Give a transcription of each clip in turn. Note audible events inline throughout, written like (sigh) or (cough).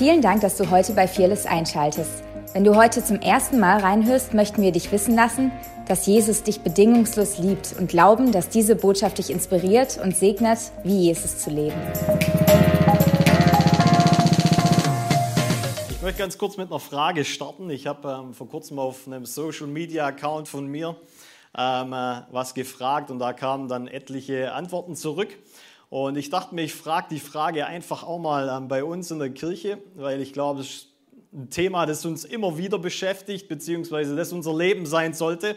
Vielen Dank, dass du heute bei Fearless einschaltest. Wenn du heute zum ersten Mal reinhörst, möchten wir dich wissen lassen, dass Jesus dich bedingungslos liebt und glauben, dass diese Botschaft dich inspiriert und segnet, wie Jesus zu leben. Ich möchte ganz kurz mit einer Frage starten. Ich habe ähm, vor kurzem auf einem Social Media Account von mir ähm, äh, was gefragt und da kamen dann etliche Antworten zurück. Und ich dachte mir, ich frage die Frage einfach auch mal ähm, bei uns in der Kirche, weil ich glaube, es ist ein Thema, das uns immer wieder beschäftigt, beziehungsweise das unser Leben sein sollte.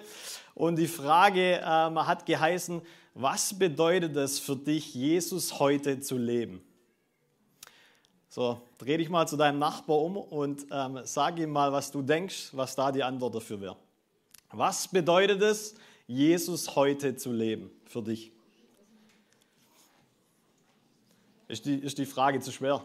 Und die Frage ähm, hat geheißen, was bedeutet es für dich, Jesus heute zu leben? So, dreh dich mal zu deinem Nachbar um und ähm, sag ihm mal, was du denkst, was da die Antwort dafür wäre. Was bedeutet es, Jesus heute zu leben für dich? Ist die, ist die Frage zu schwer?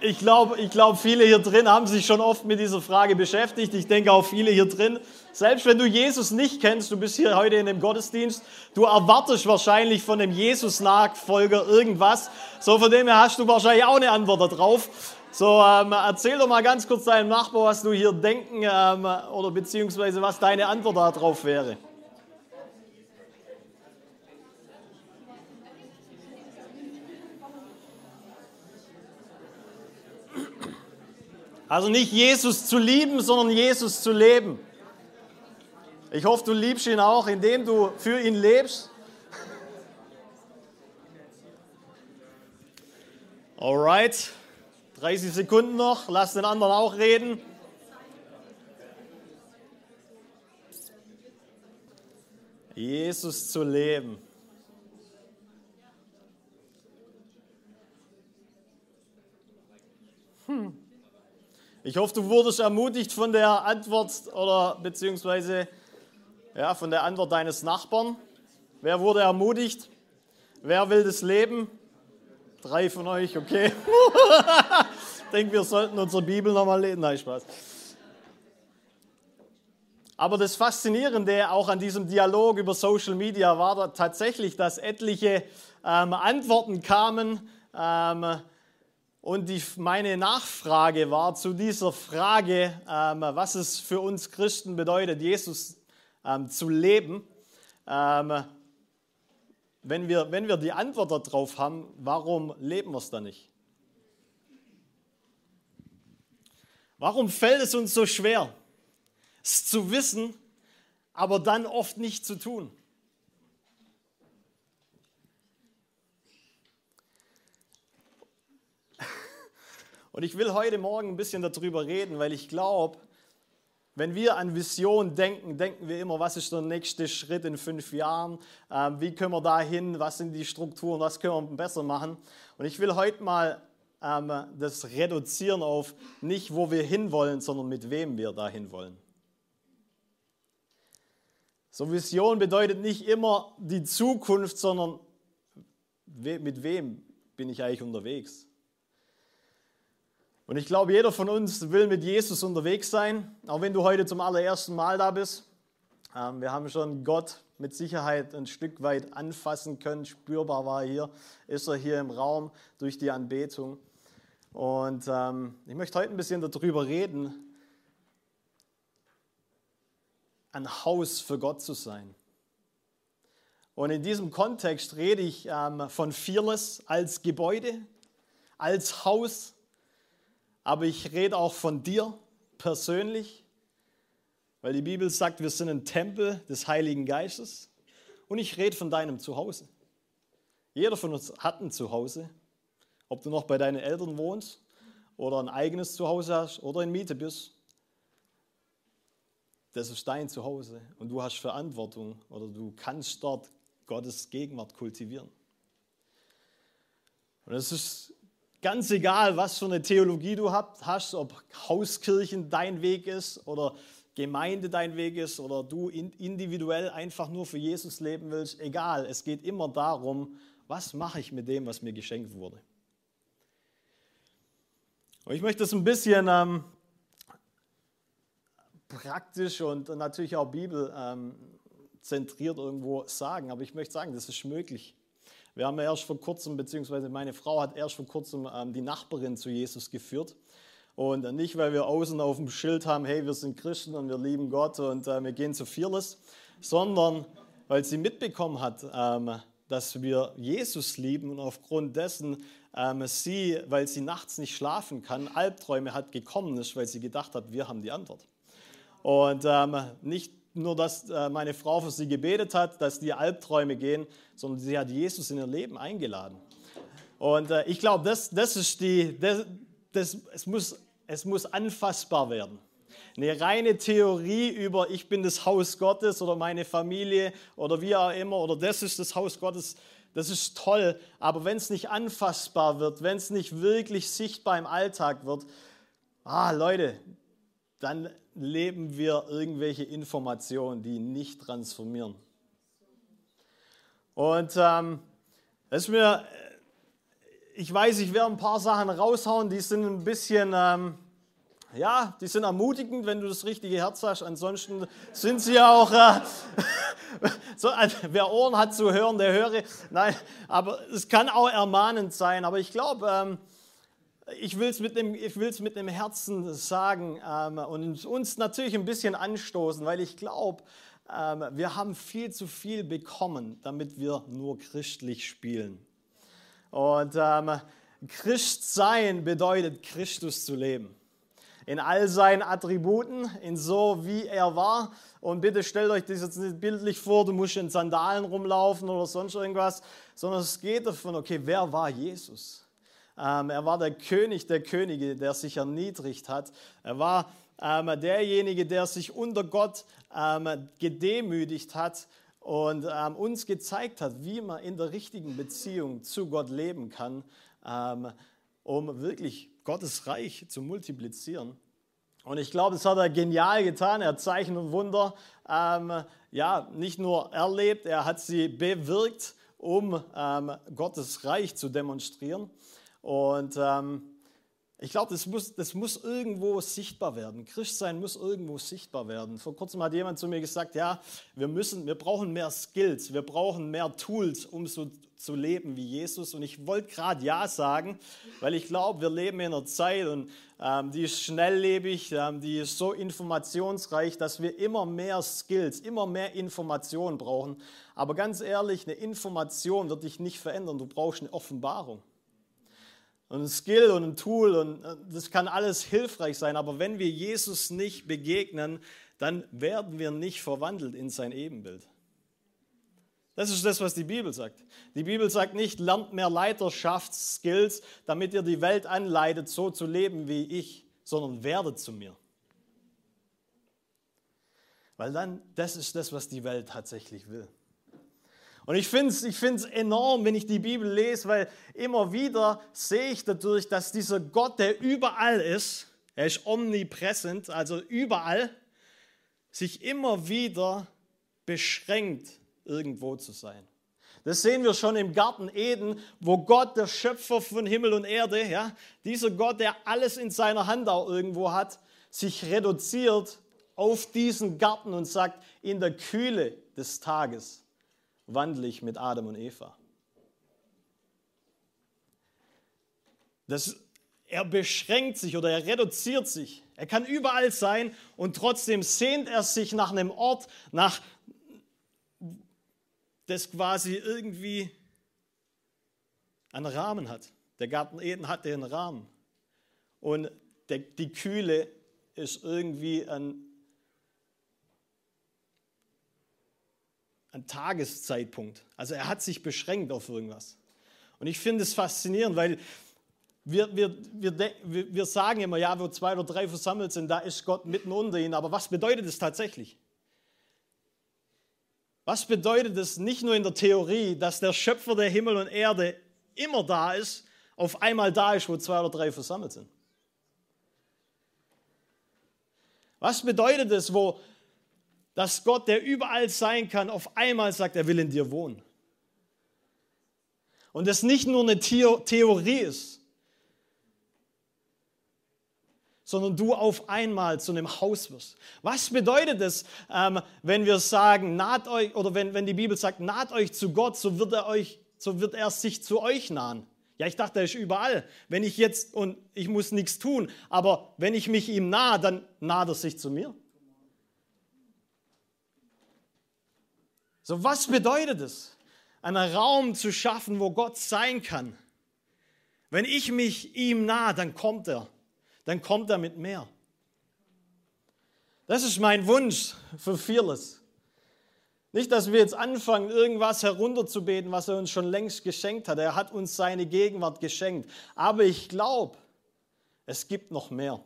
Ich glaube, ich glaub, viele hier drin haben sich schon oft mit dieser Frage beschäftigt. Ich denke auch viele hier drin. Selbst wenn du Jesus nicht kennst, du bist hier heute in dem Gottesdienst, du erwartest wahrscheinlich von dem Jesus-Nachfolger irgendwas. So von dem her hast du wahrscheinlich auch eine Antwort darauf. So, ähm, erzähl doch mal ganz kurz deinem Nachbar, was du hier denken ähm, oder beziehungsweise was deine Antwort darauf wäre. Also nicht Jesus zu lieben, sondern Jesus zu leben. Ich hoffe, du liebst ihn auch, indem du für ihn lebst. Alright, 30 Sekunden noch, lass den anderen auch reden. Jesus zu leben. Hm. Ich hoffe, du wurdest ermutigt von der Antwort oder beziehungsweise ja, von der Antwort deines Nachbarn. Wer wurde ermutigt? Wer will das Leben? Drei von euch, okay. (laughs) ich denke, wir sollten unsere Bibel nochmal lesen. Nein, Spaß. Aber das Faszinierende auch an diesem Dialog über Social Media war da tatsächlich, dass etliche ähm, Antworten kamen, ähm, und die, meine Nachfrage war zu dieser Frage, ähm, was es für uns Christen bedeutet, Jesus ähm, zu leben. Ähm, wenn, wir, wenn wir die Antwort darauf haben, warum leben wir es dann nicht? Warum fällt es uns so schwer, es zu wissen, aber dann oft nicht zu tun? Und ich will heute Morgen ein bisschen darüber reden, weil ich glaube, wenn wir an Vision denken, denken wir immer, was ist der nächste Schritt in fünf Jahren? Ähm, wie können wir da hin? Was sind die Strukturen? Was können wir besser machen? Und ich will heute mal ähm, das reduzieren auf nicht, wo wir hinwollen, sondern mit wem wir dahin wollen. So Vision bedeutet nicht immer die Zukunft, sondern mit wem bin ich eigentlich unterwegs? Und ich glaube, jeder von uns will mit Jesus unterwegs sein, auch wenn du heute zum allerersten Mal da bist. Ähm, wir haben schon Gott mit Sicherheit ein Stück weit anfassen können, spürbar war er hier, ist er hier im Raum durch die Anbetung. Und ähm, ich möchte heute ein bisschen darüber reden, ein Haus für Gott zu sein. Und in diesem Kontext rede ich ähm, von Fearless als Gebäude, als Haus, aber ich rede auch von dir persönlich, weil die Bibel sagt, wir sind ein Tempel des Heiligen Geistes. Und ich rede von deinem Zuhause. Jeder von uns hat ein Zuhause. Ob du noch bei deinen Eltern wohnst oder ein eigenes Zuhause hast oder in Miete bist. Das ist dein Zuhause und du hast Verantwortung oder du kannst dort Gottes Gegenwart kultivieren. Und es ist Ganz egal, was für eine Theologie du hast, ob Hauskirchen dein Weg ist oder Gemeinde dein Weg ist oder du individuell einfach nur für Jesus leben willst, egal, es geht immer darum, was mache ich mit dem, was mir geschenkt wurde. Und ich möchte das ein bisschen ähm, praktisch und natürlich auch bibelzentriert ähm, irgendwo sagen, aber ich möchte sagen, das ist möglich. Wir haben erst vor kurzem, beziehungsweise meine Frau hat erst vor kurzem ähm, die Nachbarin zu Jesus geführt. Und nicht, weil wir außen auf dem Schild haben, hey, wir sind Christen und wir lieben Gott und äh, wir gehen zu Fearless, sondern weil sie mitbekommen hat, ähm, dass wir Jesus lieben und aufgrund dessen ähm, sie, weil sie nachts nicht schlafen kann, Albträume hat gekommen ist, weil sie gedacht hat, wir haben die Antwort. Und ähm, nicht nur, dass äh, meine Frau für sie gebetet hat, dass die Albträume gehen, sondern sie hat Jesus in ihr Leben eingeladen. Und äh, ich glaube, das, das ist die, das, das, es, muss, es muss anfassbar werden. Eine reine Theorie über, ich bin das Haus Gottes oder meine Familie oder wie auch immer, oder das ist das Haus Gottes, das ist toll. Aber wenn es nicht anfassbar wird, wenn es nicht wirklich sichtbar im Alltag wird, ah Leute, dann leben wir irgendwelche Informationen, die nicht transformieren. Und ähm, das ist mir, ich weiß, ich werde ein paar Sachen raushauen, die sind ein bisschen, ähm, ja, die sind ermutigend, wenn du das richtige Herz hast. Ansonsten sind sie auch, äh, (laughs) so, also, wer Ohren hat zu hören, der höre. Nein, aber es kann auch ermahnend sein. Aber ich glaube, ähm, ich will es mit, dem, mit dem Herzen sagen ähm, und uns natürlich ein bisschen anstoßen, weil ich glaube, ähm, wir haben viel zu viel bekommen, damit wir nur christlich spielen. Und ähm, Christsein bedeutet, Christus zu leben. In all seinen Attributen, in so wie er war. Und bitte stellt euch das jetzt nicht bildlich vor, du musst in Sandalen rumlaufen oder sonst irgendwas, sondern es geht davon, okay, wer war Jesus? Ähm, er war der König der Könige, der sich erniedrigt hat. Er war ähm, derjenige, der sich unter Gott ähm, gedemütigt hat und ähm, uns gezeigt hat, wie man in der richtigen Beziehung zu Gott leben kann, ähm, um wirklich Gottes Reich zu multiplizieren. Und ich glaube, das hat er genial getan. Er hat Zeichen und Wunder ähm, ja, nicht nur erlebt, er hat sie bewirkt, um Gottes Reich zu demonstrieren. Und ähm, ich glaube, das muss, das muss irgendwo sichtbar werden. Christsein muss irgendwo sichtbar werden. Vor kurzem hat jemand zu mir gesagt, ja, wir müssen, wir brauchen mehr Skills, wir brauchen mehr Tools, um so zu leben wie Jesus. Und ich wollte gerade ja sagen, weil ich glaube, wir leben in einer Zeit und ähm, die ist schnelllebig, ähm, die ist so informationsreich, dass wir immer mehr Skills, immer mehr Informationen brauchen. Aber ganz ehrlich, eine Information wird dich nicht verändern. Du brauchst eine Offenbarung und ein Skill und ein Tool und äh, das kann alles hilfreich sein, aber wenn wir Jesus nicht begegnen, dann werden wir nicht verwandelt in sein Ebenbild. Das ist das, was die Bibel sagt. Die Bibel sagt nicht, lernt mehr Leiterschaftsskills, damit ihr die Welt anleitet, so zu leben wie ich, sondern werdet zu mir. Weil dann, das ist das, was die Welt tatsächlich will. Und ich finde es ich find's enorm, wenn ich die Bibel lese, weil immer wieder sehe ich dadurch, dass dieser Gott, der überall ist, er ist omnipräsent, also überall, sich immer wieder beschränkt, irgendwo zu sein. Das sehen wir schon im Garten Eden, wo Gott, der Schöpfer von Himmel und Erde, ja, dieser Gott, der alles in seiner Hand auch irgendwo hat, sich reduziert auf diesen Garten und sagt, in der Kühle des Tages wandle ich mit Adam und Eva. Das, er beschränkt sich oder er reduziert sich. Er kann überall sein und trotzdem sehnt er sich nach einem Ort, nach das quasi irgendwie einen Rahmen hat. Der Garten Eden hatte einen Rahmen. Und der, die Kühle ist irgendwie ein ein Tageszeitpunkt. Also er hat sich beschränkt auf irgendwas. Und ich finde es faszinierend, weil wir, wir, wir, wir sagen immer, ja, wo zwei oder drei versammelt sind, da ist Gott mitten unter ihnen. Aber was bedeutet es tatsächlich? Was bedeutet es nicht nur in der Theorie, dass der Schöpfer der Himmel und Erde immer da ist, auf einmal da ist, wo zwei oder drei versammelt sind? Was bedeutet es, wo, dass Gott, der überall sein kann, auf einmal sagt, er will in dir wohnen. Und das nicht nur eine Theorie ist, sondern du auf einmal zu einem Haus wirst. Was bedeutet es, ähm, wenn wir sagen, naht euch, oder wenn, wenn die Bibel sagt, naht euch zu Gott, so wird er euch so wird er sich zu euch nahen. Ja, ich dachte, er ist überall. Wenn ich jetzt, und ich muss nichts tun, aber wenn ich mich ihm nahe, dann naht er sich zu mir. So, was bedeutet es, einen Raum zu schaffen, wo Gott sein kann? Wenn ich mich ihm nahe, dann kommt er. Dann kommt er mit mehr. Das ist mein Wunsch für Fearless. Nicht, dass wir jetzt anfangen, irgendwas herunterzubeten, was er uns schon längst geschenkt hat. Er hat uns seine Gegenwart geschenkt. Aber ich glaube, es gibt noch mehr.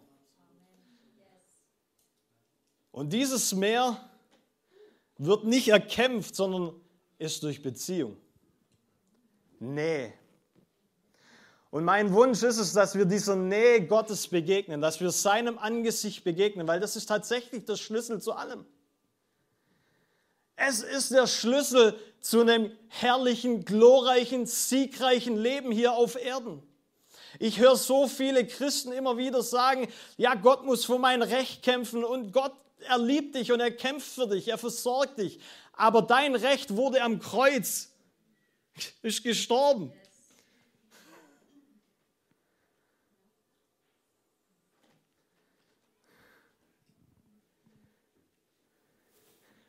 Und dieses Mehr wird nicht erkämpft, sondern ist durch Beziehung. Nähe. Und mein Wunsch ist es, dass wir dieser Nähe Gottes begegnen, dass wir seinem Angesicht begegnen, weil das ist tatsächlich der Schlüssel zu allem. Es ist der Schlüssel zu einem herrlichen, glorreichen, siegreichen Leben hier auf Erden. Ich höre so viele Christen immer wieder sagen, ja, Gott muss für mein Recht kämpfen und Gott, er liebt dich und er kämpft für dich, er versorgt dich. Aber dein Recht wurde am Kreuz, (laughs) ist gestorben.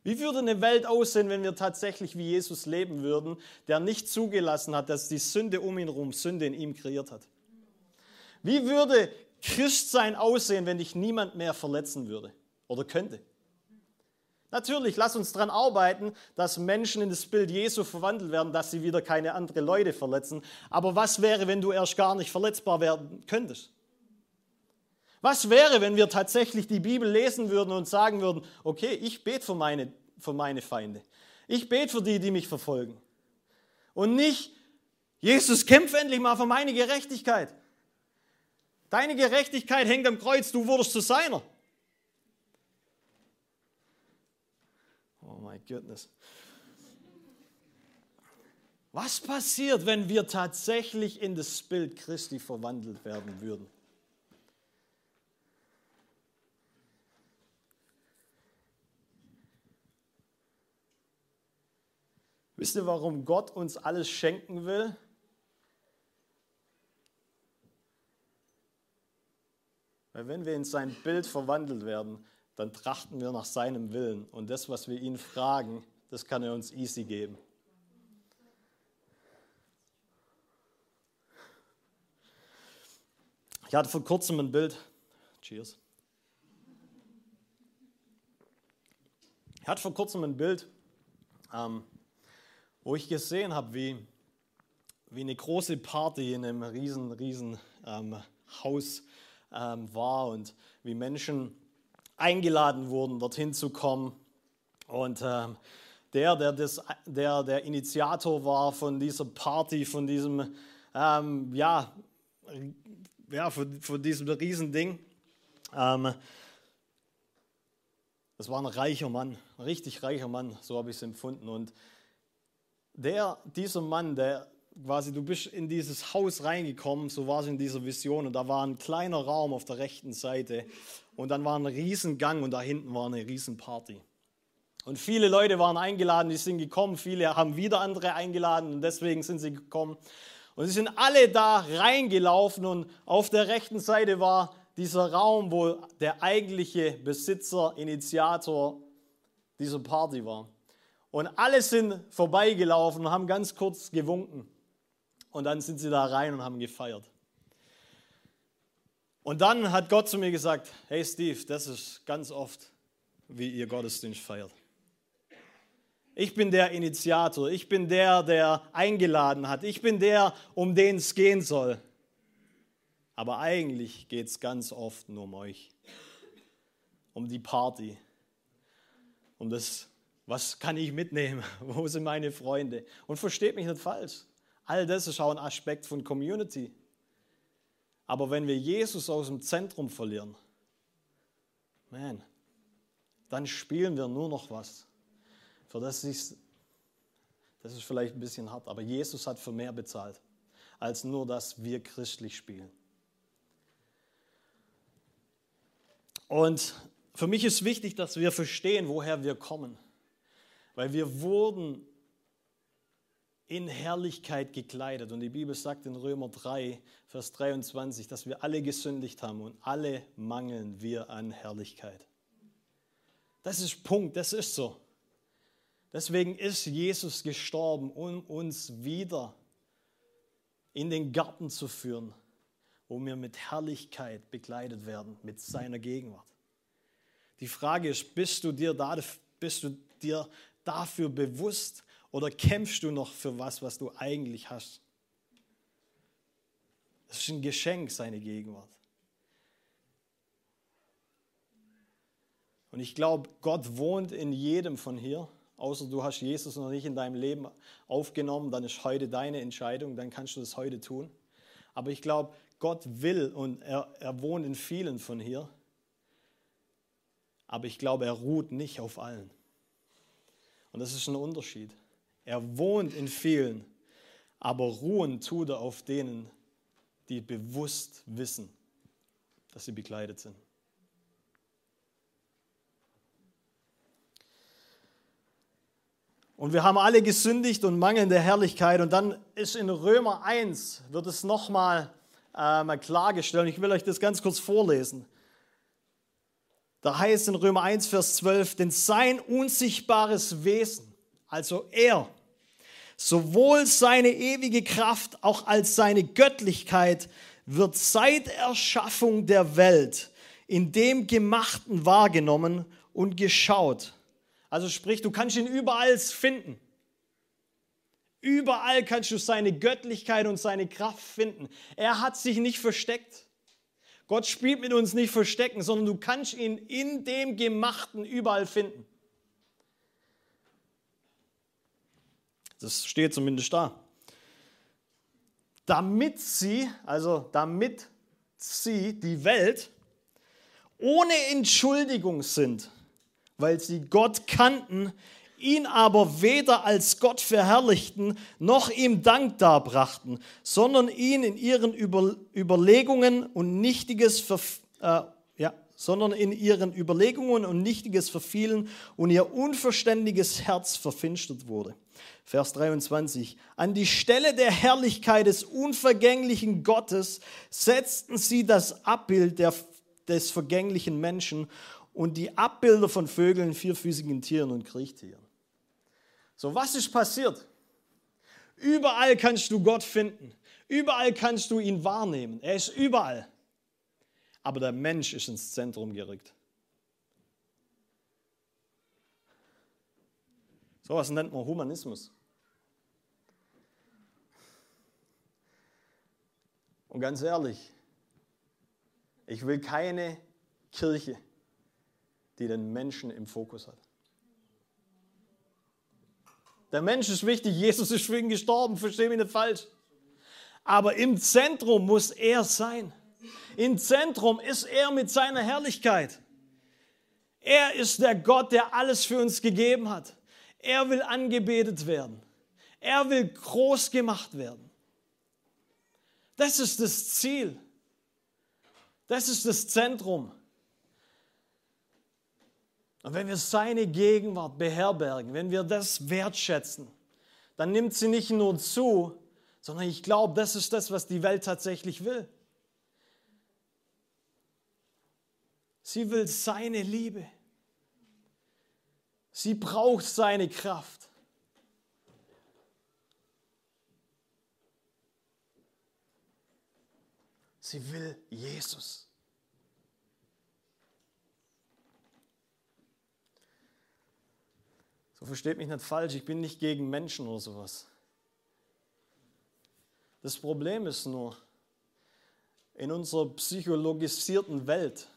Wie würde eine Welt aussehen, wenn wir tatsächlich wie Jesus leben würden, der nicht zugelassen hat, dass die Sünde um ihn herum Sünde in ihm kreiert hat? Wie würde Christsein aussehen, wenn dich niemand mehr verletzen würde oder könnte? Natürlich, lass uns daran arbeiten, dass Menschen in das Bild Jesu verwandelt werden, dass sie wieder keine anderen Leute verletzen. Aber was wäre, wenn du erst gar nicht verletzbar werden könntest? Was wäre, wenn wir tatsächlich die Bibel lesen würden und sagen würden, okay, ich bete für meine für meine Feinde. Ich bete für die, die mich verfolgen. Und nicht, Jesus, kämpf endlich mal für meine Gerechtigkeit. Deine Gerechtigkeit hängt am Kreuz, du wurdest zu seiner. Oh my goodness. Was passiert, wenn wir tatsächlich in das Bild Christi verwandelt werden würden? Wisst ihr, warum Gott uns alles schenken will? Weil wenn wir in sein Bild verwandelt werden, dann trachten wir nach seinem Willen. Und das, was wir ihn fragen, das kann er uns easy geben. Ich hatte vor kurzem ein Bild. Cheers. Ich hatte vor kurzem ein Bild. Ähm, wo ich gesehen habe, wie, wie eine große Party in einem riesen, riesen ähm, Haus ähm, war und wie Menschen eingeladen wurden, dorthin zu kommen. Und ähm, der, der, das, der der Initiator war von dieser Party, von diesem, ähm, ja, ja, von, von diesem Riesending, ähm, das war ein reicher Mann, ein richtig reicher Mann, so habe ich es empfunden. Und der, dieser Mann, der quasi, du bist in dieses Haus reingekommen, so war es in dieser Vision, und da war ein kleiner Raum auf der rechten Seite und dann war ein Riesengang und da hinten war eine Riesenparty. Und viele Leute waren eingeladen, die sind gekommen, viele haben wieder andere eingeladen und deswegen sind sie gekommen. Und sie sind alle da reingelaufen und auf der rechten Seite war dieser Raum, wo der eigentliche Besitzer, Initiator dieser Party war. Und alle sind vorbeigelaufen und haben ganz kurz gewunken. Und dann sind sie da rein und haben gefeiert. Und dann hat Gott zu mir gesagt, hey Steve, das ist ganz oft, wie ihr Gottesdienst feiert. Ich bin der Initiator, ich bin der, der eingeladen hat, ich bin der, um den es gehen soll. Aber eigentlich geht es ganz oft nur um euch, um die Party, um das was kann ich mitnehmen? (laughs) Wo sind meine Freunde? Und versteht mich nicht falsch. All das ist auch ein Aspekt von Community. Aber wenn wir Jesus aus dem Zentrum verlieren, man, dann spielen wir nur noch was. Für das ist, das ist vielleicht ein bisschen hart, aber Jesus hat für mehr bezahlt, als nur, dass wir christlich spielen. Und für mich ist wichtig, dass wir verstehen, woher wir kommen. Weil wir wurden in Herrlichkeit gekleidet. Und die Bibel sagt in Römer 3, Vers 23, dass wir alle gesündigt haben und alle mangeln wir an Herrlichkeit. Das ist Punkt, das ist so. Deswegen ist Jesus gestorben, um uns wieder in den Garten zu führen, wo wir mit Herrlichkeit begleitet werden, mit seiner Gegenwart. Die Frage ist, bist du dir, da, bist du dir dafür bewusst oder kämpfst du noch für was, was du eigentlich hast? Es ist ein Geschenk, seine Gegenwart. Und ich glaube, Gott wohnt in jedem von hier, außer du hast Jesus noch nicht in deinem Leben aufgenommen, dann ist heute deine Entscheidung, dann kannst du das heute tun. Aber ich glaube, Gott will und er, er wohnt in vielen von hier. Aber ich glaube, er ruht nicht auf allen. Und das ist ein Unterschied. Er wohnt in vielen, aber ruhen tut er auf denen, die bewusst wissen, dass sie bekleidet sind. Und wir haben alle gesündigt und mangelnde Herrlichkeit. Und dann ist in Römer 1, wird es nochmal äh, klargestellt. Ich will euch das ganz kurz vorlesen. Da heißt in Römer 1, Vers 12, denn sein unsichtbares Wesen, also er, sowohl seine ewige Kraft auch als seine Göttlichkeit, wird seit Erschaffung der Welt in dem Gemachten wahrgenommen und geschaut also sprich, du kannst ihn überall finden. Überall kannst du seine Göttlichkeit und seine Kraft finden. Er hat sich nicht versteckt. Gott spielt mit uns nicht verstecken, sondern du kannst ihn in dem Gemachten überall finden. Das steht zumindest da. Damit sie, also damit sie, die Welt, ohne Entschuldigung sind weil sie Gott kannten, ihn aber weder als Gott verherrlichten, noch ihm Dank darbrachten, sondern ihn in ihren Über Überlegungen und nichtiges Verf äh, ja, sondern in ihren Überlegungen und nichtiges verfielen und ihr unverständiges Herz verfinstert wurde. Vers 23. An die Stelle der Herrlichkeit des unvergänglichen Gottes setzten sie das Abbild der, des vergänglichen Menschen und die Abbilder von Vögeln, vierfüßigen Tieren und Kriechtieren. So, was ist passiert? Überall kannst du Gott finden. Überall kannst du ihn wahrnehmen. Er ist überall. Aber der Mensch ist ins Zentrum gerückt. So was nennt man Humanismus. Und ganz ehrlich, ich will keine Kirche, die den Menschen im Fokus hat. Der Mensch ist wichtig, Jesus ist für gestorben, verstehe mich nicht falsch. Aber im Zentrum muss er sein. Im Zentrum ist er mit seiner Herrlichkeit. Er ist der Gott, der alles für uns gegeben hat. Er will angebetet werden. Er will groß gemacht werden. Das ist das Ziel. Das ist das Zentrum. Und wenn wir seine Gegenwart beherbergen, wenn wir das wertschätzen, dann nimmt sie nicht nur zu, sondern ich glaube, das ist das, was die Welt tatsächlich will. Sie will seine Liebe. Sie braucht seine Kraft. Sie will Jesus. So versteht mich nicht falsch, ich bin nicht gegen Menschen oder sowas. Das Problem ist nur, in unserer psychologisierten Welt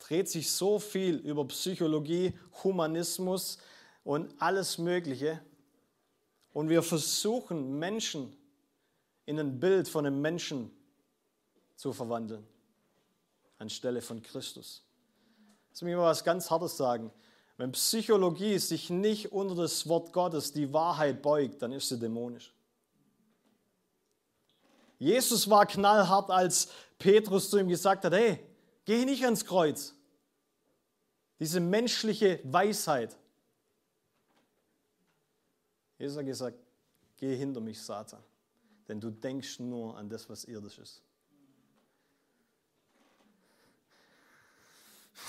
dreht sich so viel über Psychologie, Humanismus und alles Mögliche. Und wir versuchen, Menschen in ein Bild von einem Menschen zu verwandeln, anstelle von Christus. Lass mich mal was ganz Hartes sagen. Wenn Psychologie sich nicht unter das Wort Gottes, die Wahrheit beugt, dann ist sie dämonisch. Jesus war knallhart, als Petrus zu ihm gesagt hat, hey, geh nicht ans Kreuz. Diese menschliche Weisheit. Jesus hat gesagt, geh hinter mich, Satan, denn du denkst nur an das, was irdisch ist.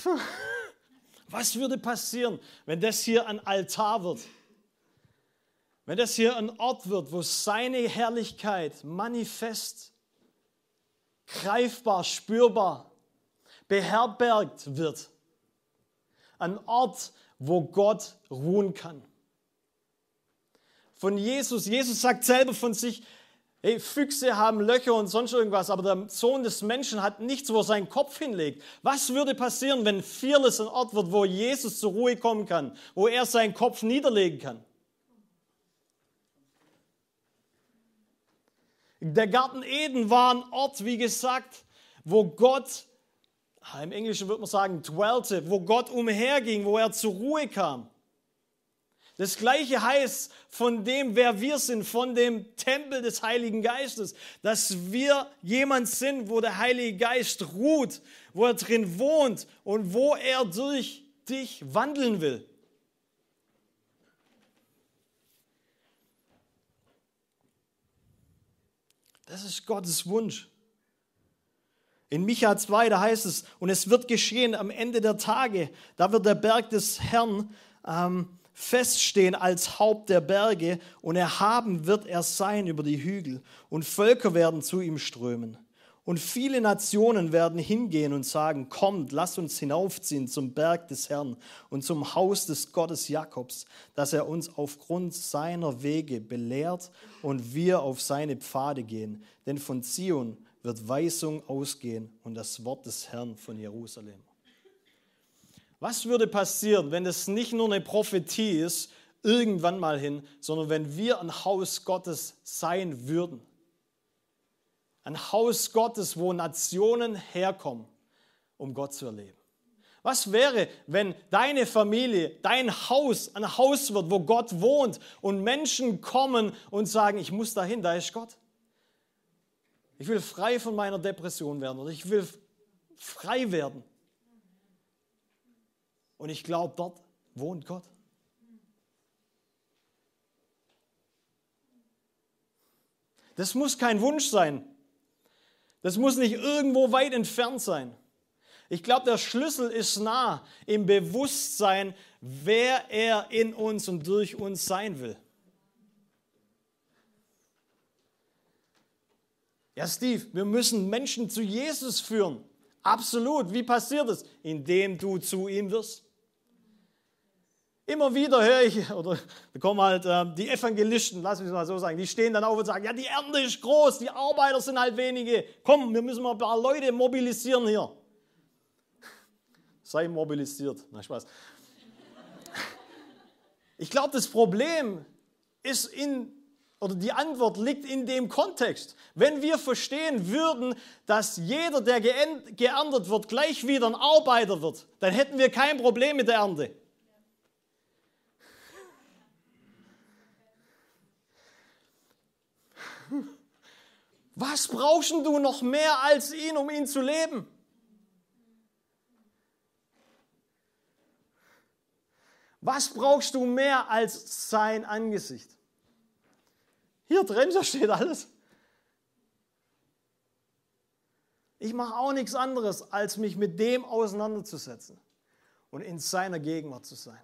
(laughs) Was würde passieren, wenn das hier ein Altar wird? Wenn das hier ein Ort wird, wo seine Herrlichkeit manifest, greifbar, spürbar, beherbergt wird. Ein Ort, wo Gott ruhen kann. Von Jesus, Jesus sagt selber von sich, Hey, Füchse haben Löcher und sonst irgendwas, aber der Sohn des Menschen hat nichts, wo er seinen Kopf hinlegt. Was würde passieren, wenn Fearless ein Ort wird, wo Jesus zur Ruhe kommen kann, wo er seinen Kopf niederlegen kann? Der Garten Eden war ein Ort, wie gesagt, wo Gott, im Englischen würde man sagen, dwellte, wo Gott umherging, wo er zur Ruhe kam. Das gleiche heißt von dem, wer wir sind, von dem Tempel des Heiligen Geistes, dass wir jemand sind, wo der Heilige Geist ruht, wo er drin wohnt und wo er durch dich wandeln will. Das ist Gottes Wunsch. In Micha 2, da heißt es, und es wird geschehen am Ende der Tage, da wird der Berg des Herrn ähm, feststehen als Haupt der Berge und erhaben wird er sein über die Hügel und Völker werden zu ihm strömen. Und viele Nationen werden hingehen und sagen, kommt, lasst uns hinaufziehen zum Berg des Herrn und zum Haus des Gottes Jakobs, dass er uns aufgrund seiner Wege belehrt und wir auf seine Pfade gehen. Denn von Zion wird Weisung ausgehen und das Wort des Herrn von Jerusalem. Was würde passieren, wenn es nicht nur eine Prophetie ist, irgendwann mal hin, sondern wenn wir ein Haus Gottes sein würden? Ein Haus Gottes, wo Nationen herkommen, um Gott zu erleben. Was wäre, wenn deine Familie, dein Haus ein Haus wird, wo Gott wohnt und Menschen kommen und sagen, ich muss dahin, da ist Gott. Ich will frei von meiner Depression werden oder ich will frei werden. Und ich glaube, dort wohnt Gott. Das muss kein Wunsch sein. Das muss nicht irgendwo weit entfernt sein. Ich glaube, der Schlüssel ist nah im Bewusstsein, wer er in uns und durch uns sein will. Ja, Steve, wir müssen Menschen zu Jesus führen. Absolut. Wie passiert es? Indem du zu ihm wirst. Immer wieder höre ich, oder da kommen halt äh, die Evangelisten, lass mich mal so sagen, die stehen dann auf und sagen, ja, die Ernte ist groß, die Arbeiter sind halt wenige. Komm, wir müssen mal ein paar Leute mobilisieren hier. Sei mobilisiert. Na, Spaß. Ich glaube, das Problem ist in, oder die Antwort liegt in dem Kontext. Wenn wir verstehen würden, dass jeder, der geerntet wird, gleich wieder ein Arbeiter wird, dann hätten wir kein Problem mit der Ernte. Was brauchst du noch mehr als ihn, um ihn zu leben? Was brauchst du mehr als sein Angesicht? Hier drin, da steht alles. Ich mache auch nichts anderes, als mich mit dem auseinanderzusetzen und in seiner Gegenwart zu sein.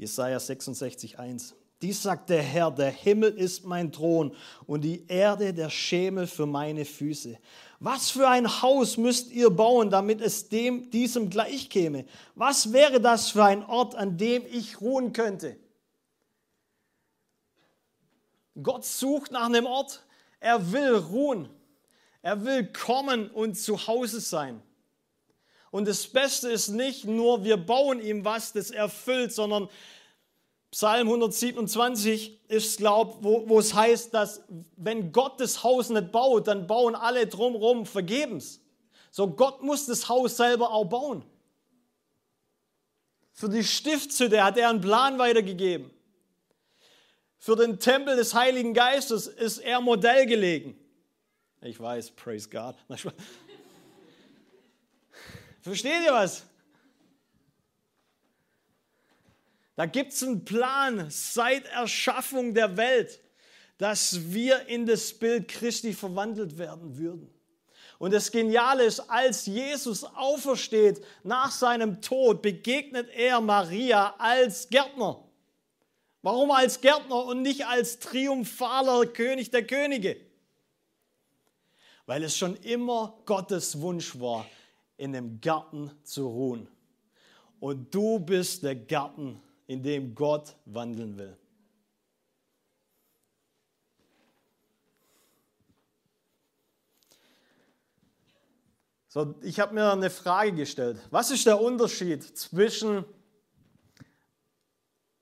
Jesaja 66, 1. Dies sagt der Herr, der Himmel ist mein Thron und die Erde der Schemel für meine Füße. Was für ein Haus müsst ihr bauen, damit es dem, diesem gleichkäme? Was wäre das für ein Ort, an dem ich ruhen könnte? Gott sucht nach einem Ort. Er will ruhen. Er will kommen und zu Hause sein. Und das Beste ist nicht nur, wir bauen ihm was, das erfüllt, sondern Psalm 127 ist, glaub, wo, wo es heißt, dass wenn Gott das Haus nicht baut, dann bauen alle drumherum vergebens. So Gott muss das Haus selber auch bauen. Für die Stiftshütte hat er einen Plan weitergegeben. Für den Tempel des Heiligen Geistes ist er Modell gelegen. Ich weiß, praise God. Versteht ihr was? Da gibt es einen Plan seit Erschaffung der Welt, dass wir in das Bild Christi verwandelt werden würden. Und das Geniale ist, als Jesus aufersteht nach seinem Tod, begegnet er Maria als Gärtner. Warum als Gärtner und nicht als triumphaler König der Könige? Weil es schon immer Gottes Wunsch war, in dem Garten zu ruhen. Und du bist der Garten, in dem Gott wandeln will. So, ich habe mir eine Frage gestellt. Was ist der Unterschied zwischen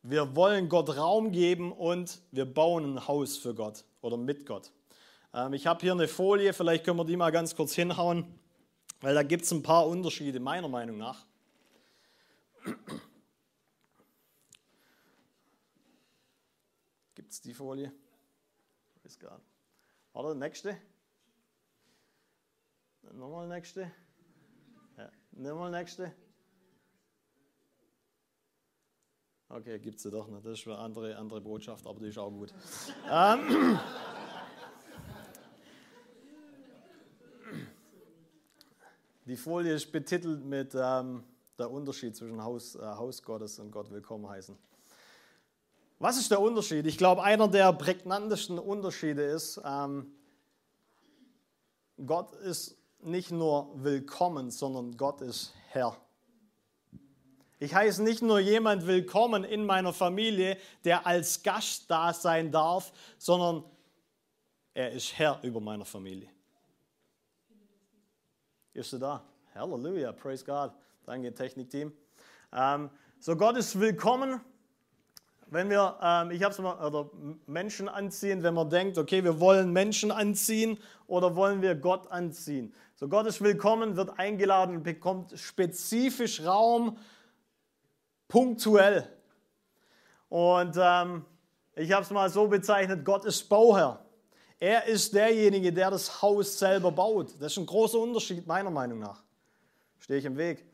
wir wollen Gott Raum geben und wir bauen ein Haus für Gott oder mit Gott? Ähm, ich habe hier eine Folie, vielleicht können wir die mal ganz kurz hinhauen. Weil da gibt es ein paar Unterschiede, meiner Meinung nach. Gibt es die Folie? Ist nicht. Oder nächste? Nochmal nächste? Ja, nochmal nächste? Okay, gibt es sie doch nicht. Das ist eine andere, andere Botschaft, aber die ist auch gut. ähm, Die Folie ist betitelt mit ähm, der Unterschied zwischen Haus, äh, Haus Gottes und Gott willkommen heißen. Was ist der Unterschied? Ich glaube, einer der prägnantesten Unterschiede ist, ähm, Gott ist nicht nur willkommen, sondern Gott ist Herr. Ich heiße nicht nur jemand willkommen in meiner Familie, der als Gast da sein darf, sondern er ist Herr über meiner Familie. Ist du da? Halleluja, praise God. Danke, Technikteam. Ähm, so, Gott ist willkommen. Wenn wir, ähm, ich habe es mal, oder Menschen anziehen, wenn man denkt, okay, wir wollen Menschen anziehen oder wollen wir Gott anziehen. So, Gott ist willkommen, wird eingeladen und bekommt spezifisch Raum, punktuell. Und ähm, ich habe es mal so bezeichnet, Gott ist Bauherr. Er ist derjenige, der das Haus selber baut. Das ist ein großer Unterschied meiner Meinung nach. Stehe ich im Weg?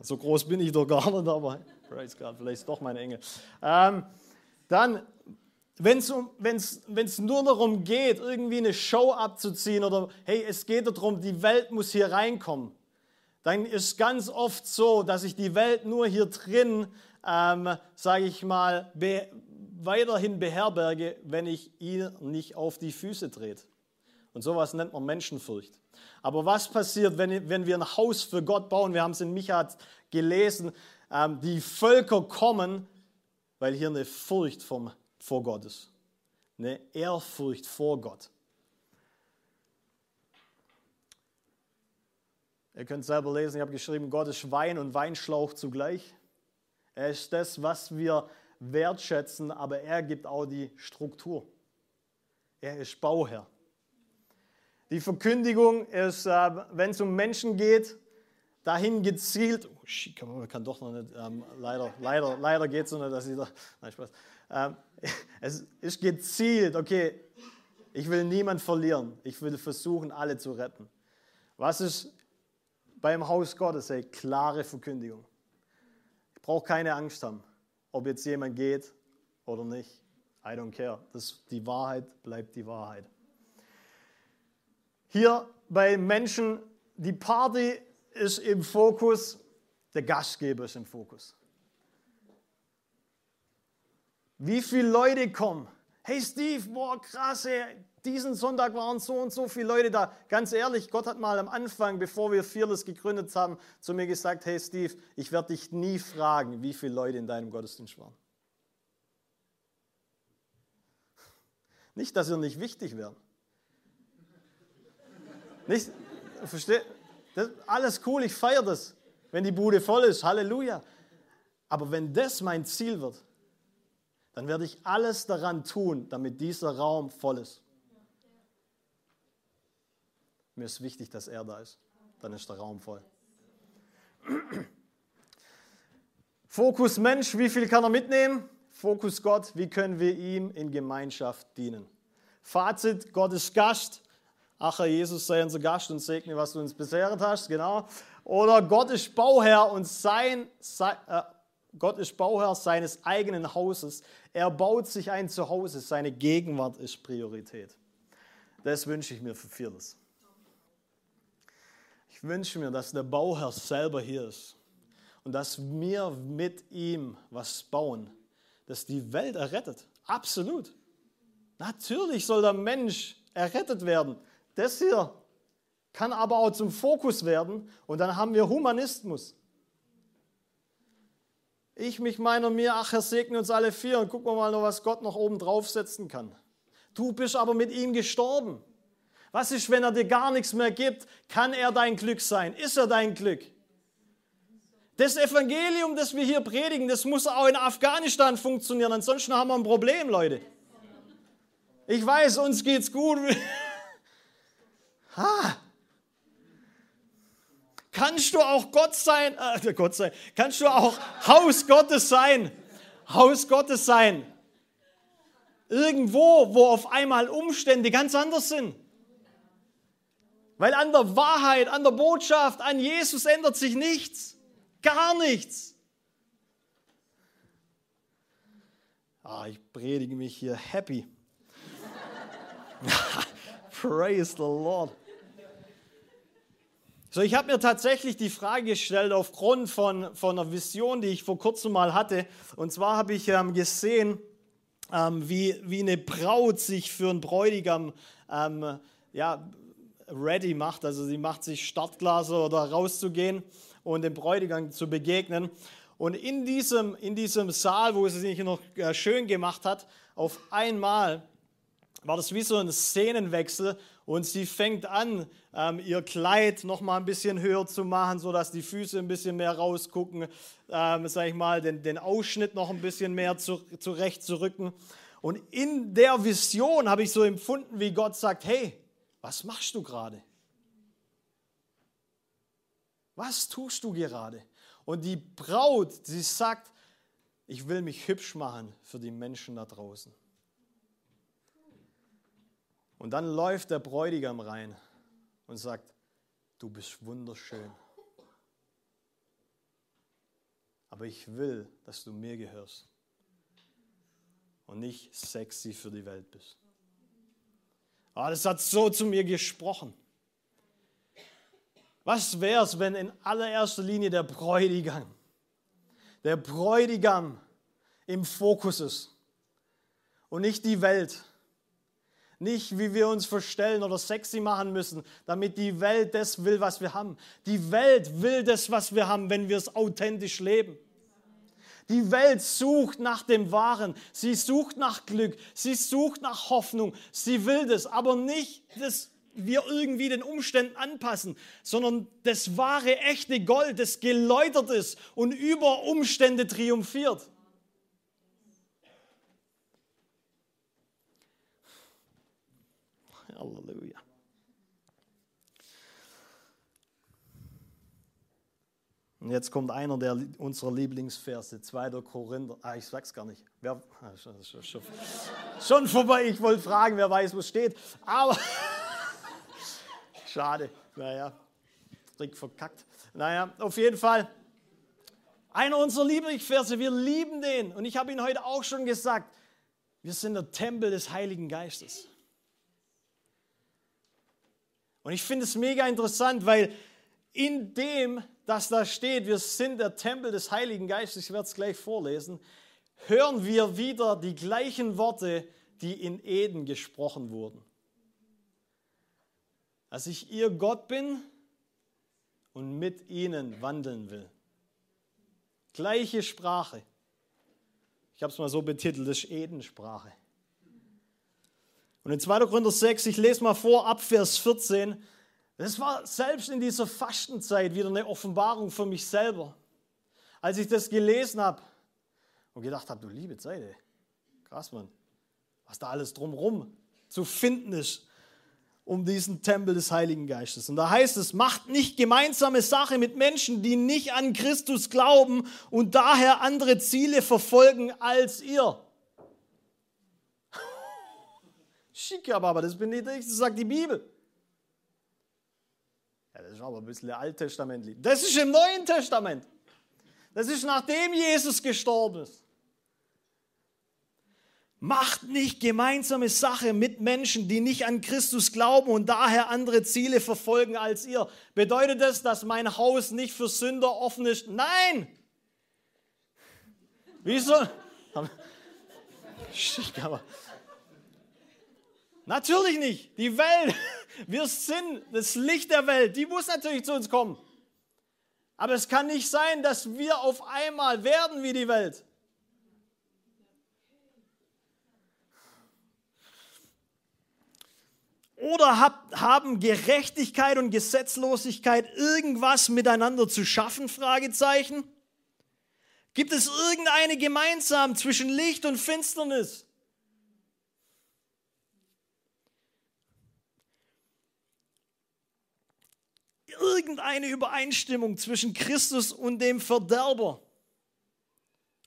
So groß bin ich doch gar nicht, aber praise God, vielleicht ist doch mein Engel. Ähm, dann, wenn es nur darum geht, irgendwie eine Show abzuziehen oder hey, es geht darum, die Welt muss hier reinkommen, dann ist ganz oft so, dass ich die Welt nur hier drin, ähm, sage ich mal, be weiterhin beherberge, wenn ich ihr nicht auf die Füße dreht. Und sowas nennt man Menschenfurcht. Aber was passiert, wenn, wenn wir ein Haus für Gott bauen? Wir haben es in Micha gelesen. Ähm, die Völker kommen, weil hier eine Furcht vom, vor Gott ist. Eine Ehrfurcht vor Gott. Ihr könnt selber lesen, ich habe geschrieben, Gott ist Wein und Weinschlauch zugleich. Er ist das, was wir wertschätzen, aber er gibt auch die Struktur. Er ist Bauherr. Die Verkündigung ist, äh, wenn es um Menschen geht, dahin gezielt, oh, shit, kann, doch noch nicht, ähm, leider, leider, leider geht es noch nicht, dass ich da, (laughs) nein, Spaß. Ähm, (laughs) es ist gezielt, okay, ich will niemand verlieren, ich will versuchen, alle zu retten. Was ist beim Haus Gottes? Ey, klare Verkündigung. Ich brauche keine Angst haben ob jetzt jemand geht oder nicht. I don't care. Das, die Wahrheit bleibt die Wahrheit. Hier bei Menschen, die Party ist im Fokus, der Gastgeber ist im Fokus. Wie viele Leute kommen? Hey Steve, boah, krass, ey, diesen Sonntag waren so und so viele Leute da. Ganz ehrlich, Gott hat mal am Anfang, bevor wir Fearless gegründet haben, zu mir gesagt, hey Steve, ich werde dich nie fragen, wie viele Leute in deinem Gottesdienst waren. Nicht, dass ihr nicht wichtig wären. Nicht, versteht? Alles cool, ich feiere das, wenn die Bude voll ist. Halleluja. Aber wenn das mein Ziel wird, dann werde ich alles daran tun, damit dieser Raum voll ist. Mir ist wichtig, dass er da ist. Dann ist der Raum voll. Fokus Mensch, wie viel kann er mitnehmen? Fokus Gott, wie können wir ihm in Gemeinschaft dienen? Fazit, Gott ist Gast, ach Herr Jesus, sei unser Gast und segne, was du uns besehrt hast, genau. Oder Gott ist Bauherr und sein, sein äh, Gott ist Bauherr seines eigenen Hauses. Er baut sich ein Zuhause. Seine Gegenwart ist Priorität. Das wünsche ich mir für Fearless. Ich wünsche mir, dass der Bauherr selber hier ist und dass wir mit ihm was bauen, das die Welt errettet. Absolut. Natürlich soll der Mensch errettet werden. Das hier kann aber auch zum Fokus werden und dann haben wir Humanismus. Ich, mich, meiner, mir, ach, er segne uns alle vier und gucken wir mal noch, was Gott noch oben draufsetzen kann. Du bist aber mit ihm gestorben. Was ist, wenn er dir gar nichts mehr gibt? Kann er dein Glück sein? Ist er dein Glück? Das Evangelium, das wir hier predigen, das muss auch in Afghanistan funktionieren. Ansonsten haben wir ein Problem, Leute. Ich weiß, uns geht's gut. (laughs) ha. Kannst du auch Gott sein? Äh, Gott sein. Kannst du auch Haus Gottes sein? Haus Gottes sein. Irgendwo, wo auf einmal Umstände ganz anders sind. Weil an der Wahrheit, an der Botschaft, an Jesus ändert sich nichts. Gar nichts. Ah, ich predige mich hier happy. (laughs) Praise the Lord. So, ich habe mir tatsächlich die Frage gestellt aufgrund von, von einer Vision, die ich vor kurzem mal hatte. Und zwar habe ich ähm, gesehen, ähm, wie, wie eine Braut sich für einen Bräutigam ähm, ja, ready macht. Also sie macht sich Startglaser oder rauszugehen und dem Bräutigam zu begegnen. Und in diesem, in diesem Saal, wo sie sich noch äh, schön gemacht hat, auf einmal war das wie so ein Szenenwechsel und sie fängt an, ähm, ihr Kleid noch mal ein bisschen höher zu machen, sodass die Füße ein bisschen mehr rausgucken, ähm, sag ich mal, den, den Ausschnitt noch ein bisschen mehr zu, zurecht zu rücken. Und in der Vision habe ich so empfunden, wie Gott sagt, hey, was machst du gerade? Was tust du gerade? Und die Braut, sie sagt, ich will mich hübsch machen für die Menschen da draußen. Und dann läuft der Bräutigam rein und sagt, du bist wunderschön. Aber ich will, dass du mir gehörst und nicht sexy für die Welt bist. Ah, das hat so zu mir gesprochen. Was wäre es, wenn in allererster Linie der Bräutigam, der Bräutigam im Fokus ist und nicht die Welt? Nicht, wie wir uns verstellen oder sexy machen müssen, damit die Welt das will, was wir haben. Die Welt will das, was wir haben, wenn wir es authentisch leben. Die Welt sucht nach dem Wahren. Sie sucht nach Glück. Sie sucht nach Hoffnung. Sie will das, aber nicht, dass wir irgendwie den Umständen anpassen, sondern das wahre, echte Gold, das geläutert ist und über Umstände triumphiert. Halleluja. Und jetzt kommt einer der unserer Lieblingsverse, 2. Korinther. Ah, ich sag's gar nicht. Wer, ah, schon, schon, schon, schon vorbei. Ich wollte fragen, wer weiß, wo es steht. Aber (laughs) schade. Naja, Trick verkackt. Naja, auf jeden Fall. Einer unserer Lieblingsverse, wir lieben den. Und ich habe ihn heute auch schon gesagt. Wir sind der Tempel des Heiligen Geistes. Und ich finde es mega interessant, weil in dem, dass da steht, wir sind der Tempel des Heiligen Geistes, ich werde es gleich vorlesen, hören wir wieder die gleichen Worte, die in Eden gesprochen wurden. Dass ich ihr Gott bin und mit ihnen wandeln will. Gleiche Sprache. Ich habe es mal so betitelt, das ist Edensprache. Und in 2. Korinther 6, ich lese mal vor, ab Vers 14, das war selbst in dieser Fastenzeit wieder eine Offenbarung für mich selber. Als ich das gelesen habe und gedacht habe, du liebe Zeit, ey. krass, Mann, was da alles drumherum zu finden ist um diesen Tempel des Heiligen Geistes. Und da heißt es, macht nicht gemeinsame Sache mit Menschen, die nicht an Christus glauben und daher andere Ziele verfolgen als ihr. (laughs) Schick aber, das bin ich, das sagt die Bibel. Ist aber ein bisschen alttestamentlich. Das ist im Neuen Testament. Das ist nachdem Jesus gestorben ist. Macht nicht gemeinsame Sache mit Menschen, die nicht an Christus glauben und daher andere Ziele verfolgen als ihr. Bedeutet das, dass mein Haus nicht für Sünder offen ist? Nein! Wieso? (laughs) Natürlich nicht. Die Welt, wir sind das Licht der Welt, die muss natürlich zu uns kommen. Aber es kann nicht sein, dass wir auf einmal werden wie die Welt. Oder haben Gerechtigkeit und Gesetzlosigkeit irgendwas miteinander zu schaffen? Fragezeichen. Gibt es irgendeine gemeinsam zwischen Licht und Finsternis? Irgendeine Übereinstimmung zwischen Christus und dem Verderber,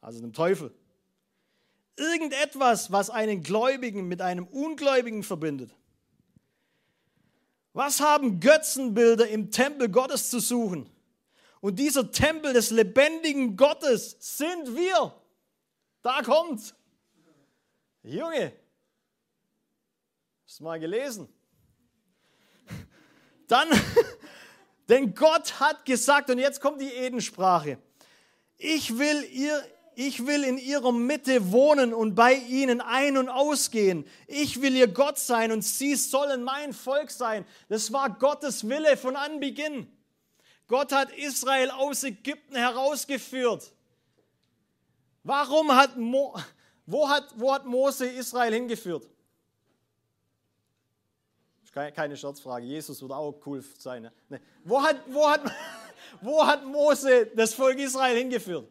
also dem Teufel. Irgendetwas, was einen Gläubigen mit einem Ungläubigen verbindet. Was haben Götzenbilder im Tempel Gottes zu suchen? Und dieser Tempel des lebendigen Gottes sind wir. Da kommt's. Junge, hast du mal gelesen? (laughs) Dann, denn Gott hat gesagt, und jetzt kommt die Edensprache, ich will ihr, ich will in ihrer Mitte wohnen und bei ihnen ein- und ausgehen. Ich will ihr Gott sein und sie sollen mein Volk sein. Das war Gottes Wille von Anbeginn. Gott hat Israel aus Ägypten herausgeführt. Warum hat, Mo, wo, hat, wo hat Mose Israel hingeführt? Keine Scherzfrage, Jesus würde auch cool sein. Ne? Wo, hat, wo, hat, (laughs) wo hat Mose das Volk Israel hingeführt?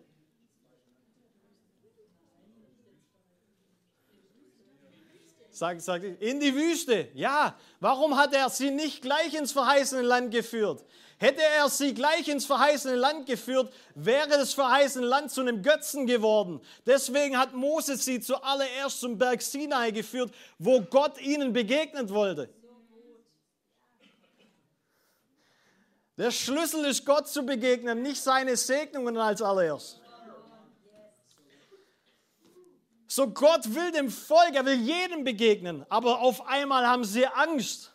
Sag, sag, in die Wüste. Ja, warum hat er sie nicht gleich ins verheißene Land geführt? Hätte er sie gleich ins verheißene Land geführt, wäre das verheißene Land zu einem Götzen geworden. Deswegen hat Mose sie zuallererst zum Berg Sinai geführt, wo Gott ihnen begegnet wollte. Der Schlüssel ist Gott zu begegnen, nicht seine Segnungen als allererst. So Gott will dem Volk, er will jedem begegnen, aber auf einmal haben sie Angst,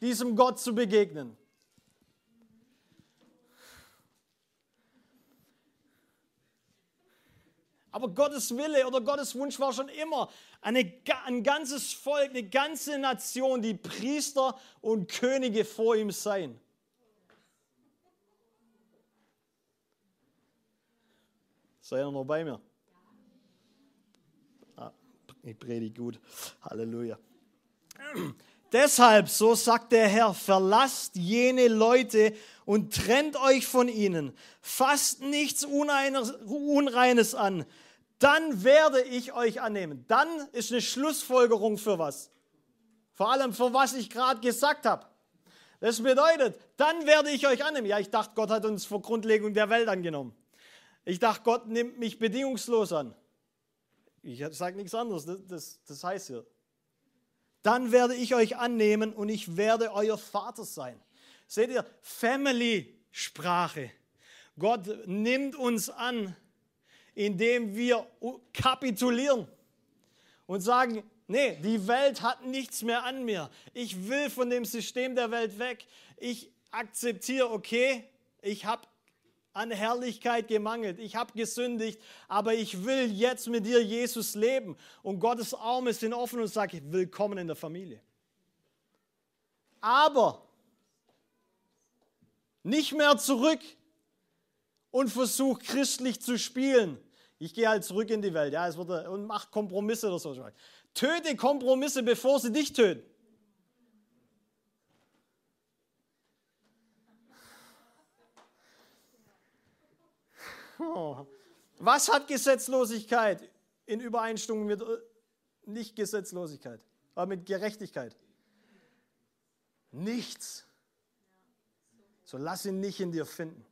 diesem Gott zu begegnen. Aber Gottes Wille oder Gottes Wunsch war schon immer eine, ein ganzes Volk, eine ganze Nation, die Priester und Könige vor ihm seien. Seid ihr noch bei mir? Ah, ich predige gut. Halleluja. Deshalb, so sagt der Herr, verlasst jene Leute und trennt euch von ihnen. Fasst nichts Unreines an. Dann werde ich euch annehmen. Dann ist eine Schlussfolgerung für was? Vor allem für was ich gerade gesagt habe. Das bedeutet, dann werde ich euch annehmen. Ja, ich dachte, Gott hat uns vor Grundlegung der Welt angenommen. Ich dachte, Gott nimmt mich bedingungslos an. Ich sage nichts anderes, das, das, heißt hier. Dann werde ich euch annehmen und ich werde euer Vater sein. Seht ihr, Family-Sprache. Gott nimmt uns an, indem wir kapitulieren und sagen, nee, die Welt hat nichts mehr an mir. Ich will von dem System der Welt weg. Ich akzeptiere, okay, ich habe an Herrlichkeit gemangelt. Ich habe gesündigt, aber ich will jetzt mit dir, Jesus, leben. Und Gottes Arme sind offen und sage, willkommen in der Familie. Aber nicht mehr zurück und versuch christlich zu spielen. Ich gehe halt zurück in die Welt ja, es wird, und mach Kompromisse oder so. Töte Kompromisse, bevor sie dich töten. Was hat Gesetzlosigkeit in Übereinstimmung mit äh, nicht Gesetzlosigkeit, aber mit Gerechtigkeit? Nichts. So lass ihn nicht in dir finden.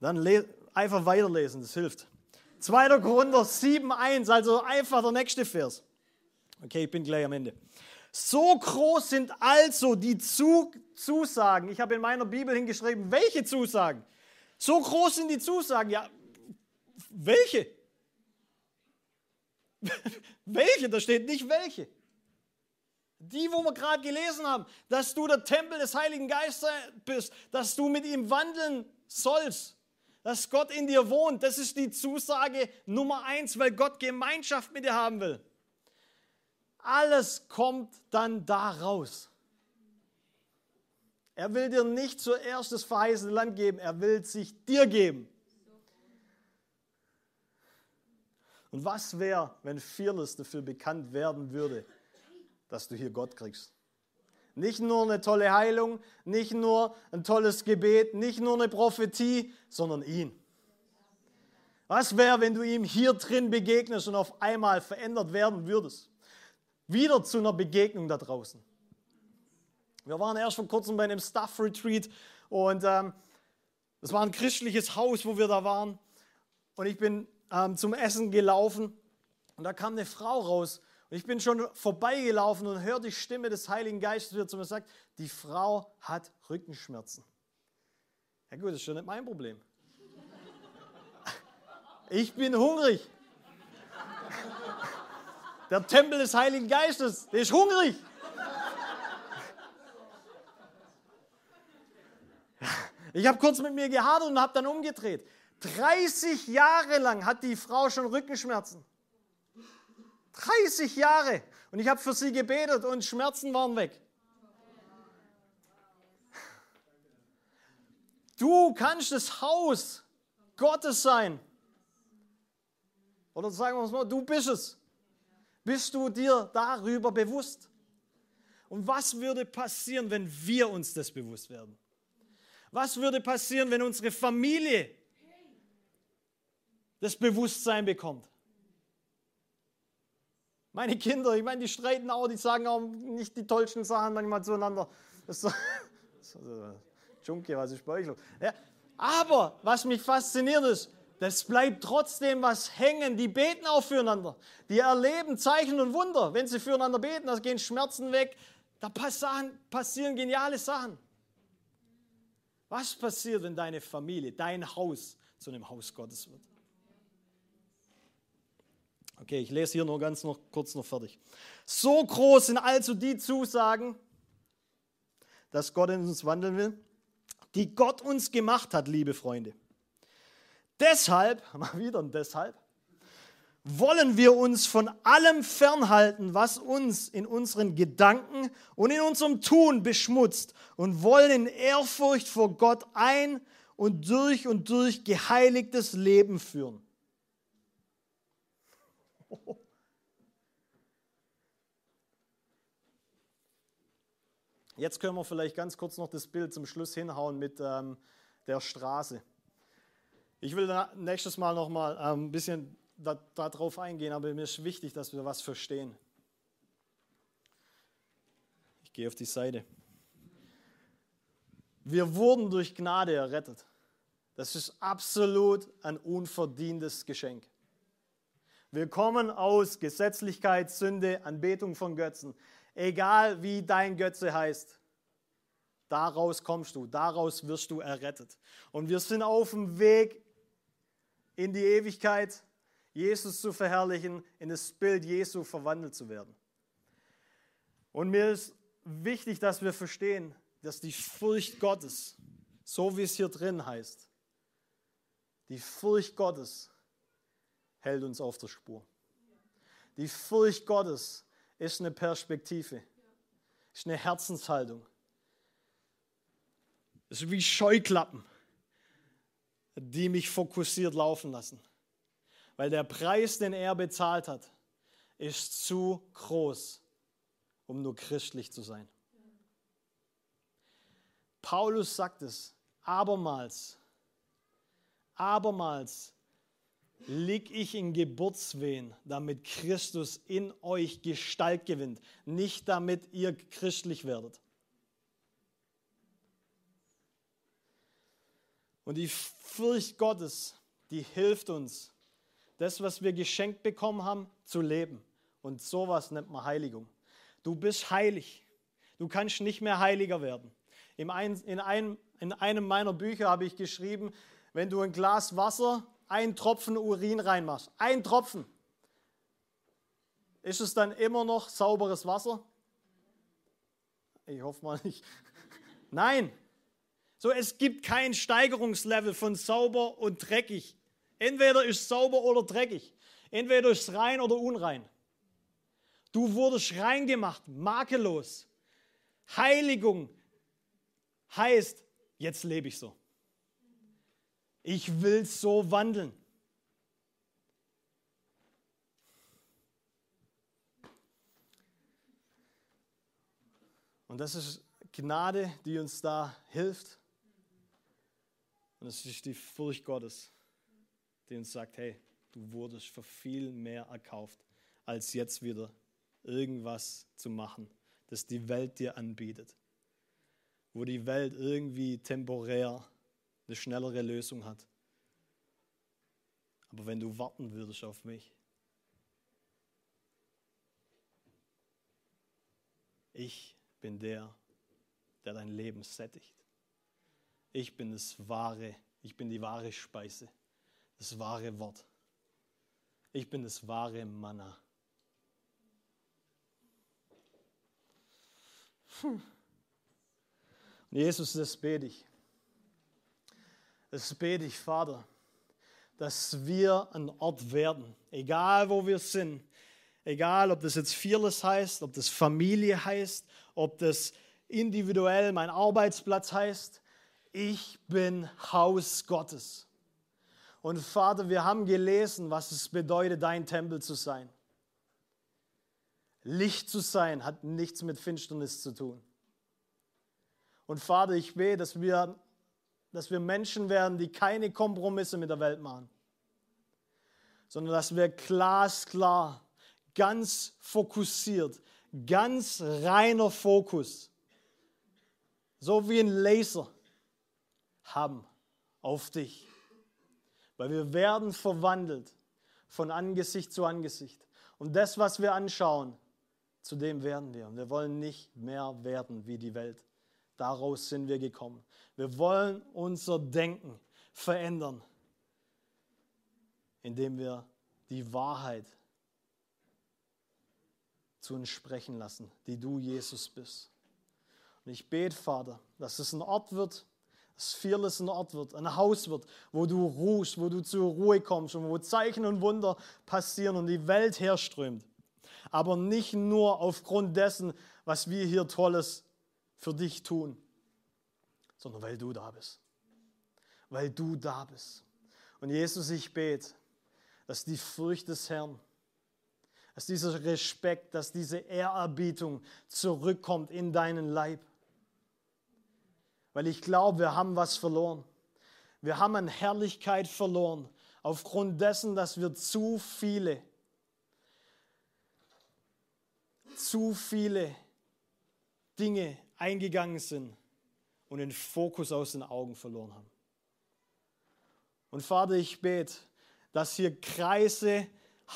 Dann einfach weiterlesen, das hilft. 2. Korinther 7,1, also einfach der nächste Vers. Okay, ich bin gleich am Ende. So groß sind also die Zusagen. Ich habe in meiner Bibel hingeschrieben, welche Zusagen? So groß sind die Zusagen. Ja, welche? (laughs) welche? Da steht nicht welche. Die, wo wir gerade gelesen haben, dass du der Tempel des Heiligen Geistes bist, dass du mit ihm wandeln sollst, dass Gott in dir wohnt. Das ist die Zusage Nummer eins, weil Gott Gemeinschaft mit dir haben will. Alles kommt dann da raus. Er will dir nicht zuerst das verheißene Land geben, er will sich dir geben. Und was wäre, wenn Fearless dafür bekannt werden würde, dass du hier Gott kriegst? Nicht nur eine tolle Heilung, nicht nur ein tolles Gebet, nicht nur eine Prophetie, sondern ihn. Was wäre, wenn du ihm hier drin begegnest und auf einmal verändert werden würdest? Wieder zu einer Begegnung da draußen. Wir waren erst vor kurzem bei einem Staff Retreat und ähm, das war ein christliches Haus, wo wir da waren. Und ich bin ähm, zum Essen gelaufen und da kam eine Frau raus. Und ich bin schon vorbeigelaufen und höre die Stimme des Heiligen Geistes, wie er zu mir sagt, die Frau hat Rückenschmerzen. Ja gut, das ist schon nicht mein Problem. Ich bin hungrig. Der Tempel des Heiligen Geistes, der ist hungrig. Ich habe kurz mit mir gehadert und habe dann umgedreht. 30 Jahre lang hat die Frau schon Rückenschmerzen. 30 Jahre. Und ich habe für sie gebetet und Schmerzen waren weg. Du kannst das Haus Gottes sein. Oder sagen wir es mal, du bist es. Bist du dir darüber bewusst? Und was würde passieren, wenn wir uns das bewusst werden? Was würde passieren, wenn unsere Familie das Bewusstsein bekommt? Meine Kinder, ich meine, die streiten auch, die sagen auch nicht die tollsten Sachen manchmal zueinander. Das ist so, (laughs) Junkie, was ist bei euch los? Ja, aber was mich fasziniert ist, das bleibt trotzdem was hängen. Die beten auch füreinander. Die erleben Zeichen und Wunder. Wenn sie füreinander beten, da gehen Schmerzen weg. Da passieren geniale Sachen. Was passiert, wenn deine Familie, dein Haus zu einem Haus Gottes wird? Okay, ich lese hier nur ganz noch kurz noch fertig. So groß sind also die Zusagen, dass Gott in uns wandeln will, die Gott uns gemacht hat, liebe Freunde. Deshalb, (laughs) mal wieder ein deshalb, wollen wir uns von allem fernhalten, was uns in unseren Gedanken und in unserem Tun beschmutzt und wollen in Ehrfurcht vor Gott ein und durch und durch geheiligtes Leben führen. (laughs) Jetzt können wir vielleicht ganz kurz noch das Bild zum Schluss hinhauen mit ähm, der Straße. Ich will nächstes Mal noch mal ähm, ein bisschen darauf da eingehen, aber mir ist wichtig, dass wir was verstehen. Ich gehe auf die Seite. Wir wurden durch Gnade errettet. Das ist absolut ein unverdientes Geschenk. Wir kommen aus Gesetzlichkeit, Sünde, Anbetung von Götzen. Egal wie dein Götze heißt, daraus kommst du, daraus wirst du errettet. Und wir sind auf dem Weg in die Ewigkeit Jesus zu verherrlichen, in das Bild Jesu verwandelt zu werden. Und mir ist wichtig, dass wir verstehen, dass die Furcht Gottes, so wie es hier drin heißt, die Furcht Gottes hält uns auf der Spur. Die Furcht Gottes ist eine Perspektive, ist eine Herzenshaltung. Es ist wie Scheuklappen, die mich fokussiert laufen lassen weil der Preis, den er bezahlt hat, ist zu groß, um nur christlich zu sein. Paulus sagt es abermals, abermals lieg ich in Geburtswehen, damit Christus in euch Gestalt gewinnt, nicht damit ihr christlich werdet. Und die Furcht Gottes, die hilft uns, das, was wir geschenkt bekommen haben, zu leben. Und sowas nennt man Heiligung. Du bist heilig. Du kannst nicht mehr heiliger werden. In einem, in einem meiner Bücher habe ich geschrieben, wenn du ein Glas Wasser, einen Tropfen Urin reinmachst, ein Tropfen, ist es dann immer noch sauberes Wasser? Ich hoffe mal nicht. (laughs) Nein. So, es gibt kein Steigerungslevel von sauber und dreckig. Entweder ist sauber oder dreckig. Entweder ist rein oder unrein. Du wurdest rein gemacht, makellos. Heiligung heißt, jetzt lebe ich so. Ich will so wandeln. Und das ist Gnade, die uns da hilft. Und es ist die Furcht Gottes, die uns sagt, hey, du wurdest für viel mehr erkauft, als jetzt wieder irgendwas zu machen, das die Welt dir anbietet. Wo die Welt irgendwie temporär eine schnellere Lösung hat. Aber wenn du warten würdest auf mich, ich bin der, der dein Leben sättigt. Ich bin das wahre, ich bin die wahre Speise, das wahre Wort. Ich bin das wahre Manna. Hm. Jesus, das bete ich. Das bete ich, Vater, dass wir ein Ort werden, egal wo wir sind, egal ob das jetzt Fearless heißt, ob das Familie heißt, ob das individuell mein Arbeitsplatz heißt. Ich bin Haus Gottes. Und Vater, wir haben gelesen, was es bedeutet, dein Tempel zu sein. Licht zu sein hat nichts mit Finsternis zu tun. Und Vater, ich bete, dass wir, dass wir Menschen werden, die keine Kompromisse mit der Welt machen, sondern dass wir glasklar, ganz fokussiert, ganz reiner Fokus, so wie ein Laser, haben auf dich. Weil wir werden verwandelt von Angesicht zu Angesicht. Und das, was wir anschauen, zu dem werden wir. Und wir wollen nicht mehr werden wie die Welt. Daraus sind wir gekommen. Wir wollen unser Denken verändern, indem wir die Wahrheit zu uns sprechen lassen, die du, Jesus, bist. Und ich bete, Vater, dass es ein Ort wird, dass Fearless ein Ort wird, ein Haus wird, wo du ruhst, wo du zur Ruhe kommst und wo Zeichen und Wunder passieren und die Welt herströmt. Aber nicht nur aufgrund dessen, was wir hier Tolles für dich tun, sondern weil du da bist. Weil du da bist. Und Jesus, ich bete, dass die Furcht des Herrn, dass dieser Respekt, dass diese Ehrerbietung zurückkommt in deinen Leib. Weil ich glaube, wir haben was verloren. Wir haben an Herrlichkeit verloren, aufgrund dessen, dass wir zu viele, zu viele Dinge eingegangen sind und den Fokus aus den Augen verloren haben. Und Vater, ich bete, dass hier Kreise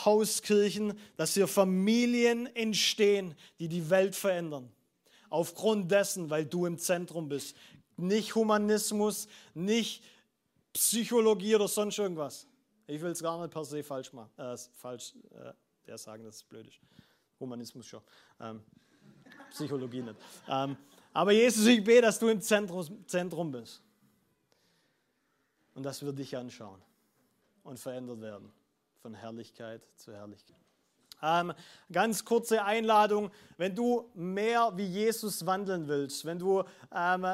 Hauskirchen, dass hier Familien entstehen, die die Welt verändern. Aufgrund dessen, weil du im Zentrum bist. Nicht Humanismus, nicht Psychologie oder sonst irgendwas. Ich will es gar nicht per se falsch machen. Äh, falsch äh, der sagen, dass es blöd ist. Humanismus schon. Ähm, Psychologie nicht. Ähm, aber Jesus, ich bete, dass du im Zentrum, Zentrum bist. Und dass wir dich anschauen und verändert werden von Herrlichkeit zu Herrlichkeit. Ähm, ganz kurze Einladung, wenn du mehr wie Jesus wandeln willst, wenn du, ähm,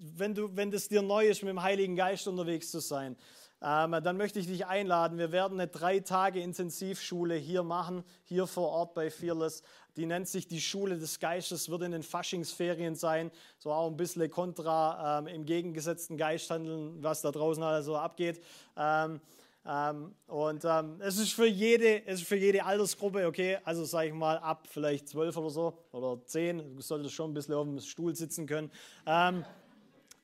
wenn du, wenn es dir neu ist, mit dem Heiligen Geist unterwegs zu sein, ähm, dann möchte ich dich einladen. Wir werden eine drei Tage Intensivschule hier machen, hier vor Ort bei Fearless. Die nennt sich die Schule des Geistes, wird in den Faschingsferien sein. So auch ein bisschen kontra ähm, im gegengesetzten Geist handeln, was da draußen also abgeht. Ähm, ähm, und ähm, es ist für jede, es ist für jede Altersgruppe, okay, also sage ich mal ab vielleicht zwölf oder so oder zehn, du solltest schon ein bisschen auf dem Stuhl sitzen können.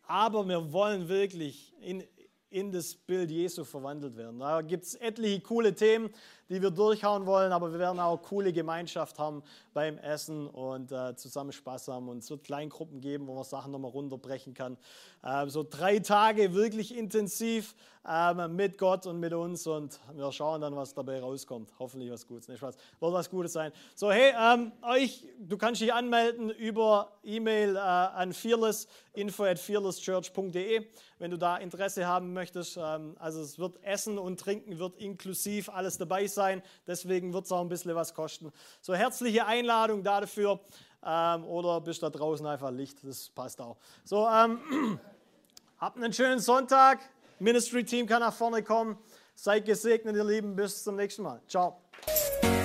Aber wir wollen wirklich in, in das Bild Jesu verwandelt werden. Da gibt es etliche coole Themen. Die wir durchhauen wollen, aber wir werden auch coole Gemeinschaft haben beim Essen und äh, zusammen Spaß haben. Und es wird Kleingruppen geben, wo man Sachen nochmal runterbrechen kann. Äh, so drei Tage wirklich intensiv äh, mit Gott und mit uns und wir schauen dann, was dabei rauskommt. Hoffentlich was Gutes. Nicht Spaß. Wird was Gutes sein. So, hey, ähm, euch, du kannst dich anmelden über E-Mail äh, an fearless, info at fearlesschurch.de, wenn du da Interesse haben möchtest. Ähm, also es wird Essen und Trinken wird inklusiv alles dabei sein. Deswegen wird es auch ein bisschen was kosten. So, herzliche Einladung dafür. Ähm, oder bist da draußen einfach Licht, das passt auch. So, ähm, (clears throat) habt einen schönen Sonntag. Ministry-Team kann nach vorne kommen. Seid gesegnet, ihr Lieben. Bis zum nächsten Mal. Ciao.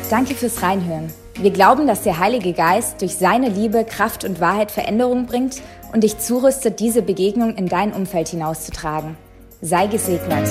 Danke fürs Reinhören. Wir glauben, dass der Heilige Geist durch seine Liebe, Kraft und Wahrheit Veränderung bringt und dich zurüstet, diese Begegnung in dein Umfeld hinauszutragen. Sei gesegnet.